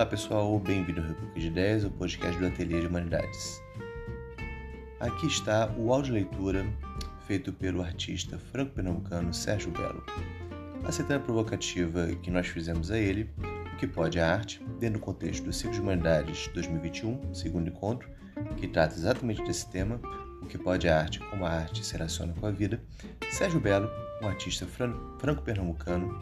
Olá pessoal, bem-vindo ao República de Ideias, o podcast do Ateliê de Humanidades. Aqui está o áudio leitura feito pelo artista franco-pernambucano Sérgio Belo. A provocativa que nós fizemos a ele, o que pode a arte, dentro do contexto do Ciclo de Humanidades 2021, segundo encontro, que trata exatamente desse tema, o que pode a arte, como a arte se relaciona com a vida, Sérgio Belo, um artista franco-pernambucano,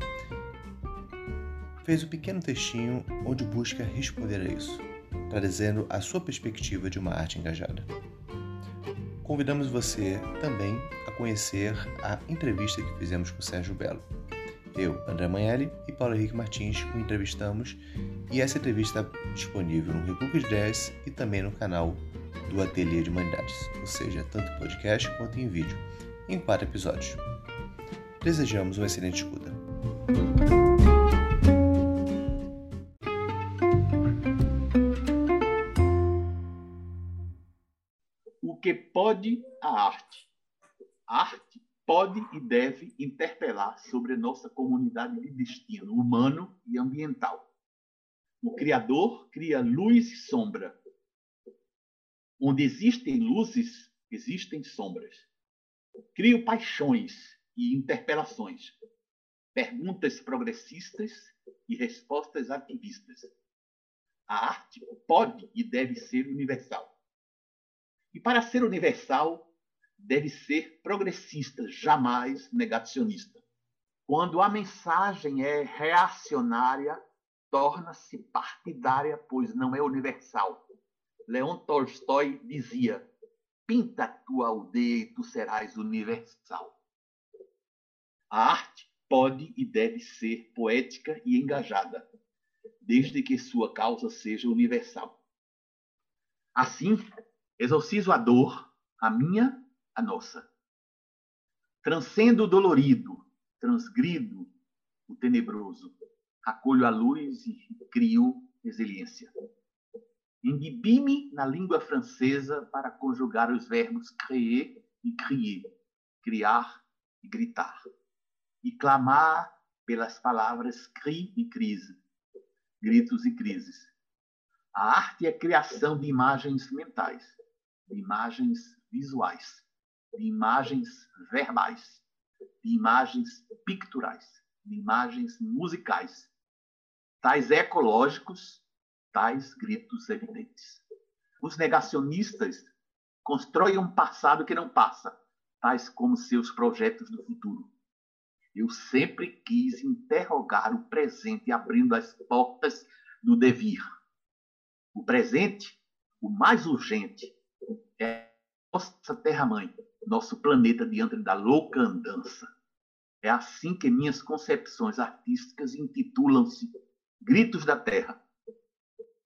fez um pequeno textinho onde busca responder a isso, trazendo a sua perspectiva de uma arte engajada. Convidamos você também a conhecer a entrevista que fizemos com Sérgio Belo. Eu, André Manelli e Paulo Henrique Martins o entrevistamos e essa entrevista está disponível no República de 10 e também no canal do Ateliê de Humanidades, ou seja, tanto em podcast quanto em vídeo, em quatro episódios. Desejamos uma excelente escuta. Pode a arte. A arte pode e deve interpelar sobre a nossa comunidade de destino humano e ambiental. O Criador cria luz e sombra. Onde existem luzes, existem sombras. Crio paixões e interpelações, perguntas progressistas e respostas ativistas. A arte pode e deve ser universal. E para ser universal, deve ser progressista, jamais negacionista. Quando a mensagem é reacionária, torna-se partidária, pois não é universal. Leon Tolstói dizia: pinta a tua aldeia e tu serás universal. A arte pode e deve ser poética e engajada, desde que sua causa seja universal. Assim, Exorcizo a dor, a minha, a nossa. Transcendo o dolorido, transgrido o tenebroso. Acolho a luz e crio resiliência. Endibi-me na língua francesa para conjugar os verbos créer e crier, criar e gritar, e clamar pelas palavras cri e crise, gritos e crises. A arte é a criação de imagens mentais de imagens visuais, de imagens verbais, de imagens picturais, de imagens musicais, tais ecológicos, tais gritos evidentes. Os negacionistas constroem um passado que não passa, tais como seus projetos do futuro. Eu sempre quis interrogar o presente, abrindo as portas do devir. O presente, o mais urgente, é nossa terra-mãe, nosso planeta diante da louca andança. É assim que minhas concepções artísticas intitulam-se Gritos da Terra.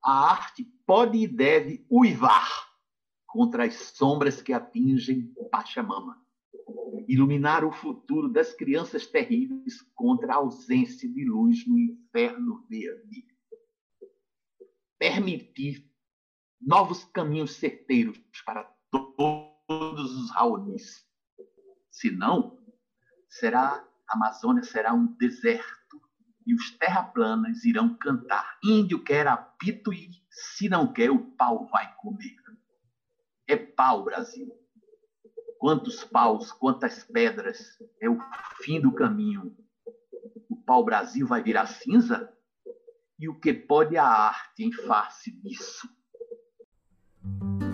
A arte pode e deve uivar contra as sombras que atingem Pachamama. Iluminar o futuro das crianças terríveis contra a ausência de luz no inferno verde. Permitir novos caminhos certeiros para todos os Raonis. Senão, será a Amazônia será um deserto e os terraplanas irão cantar. Índio quer apito e, se não quer, o pau vai comer. É pau, Brasil. Quantos paus, quantas pedras, é o fim do caminho. O pau-brasil vai virar cinza? E o que pode a arte em face disso? Thank you.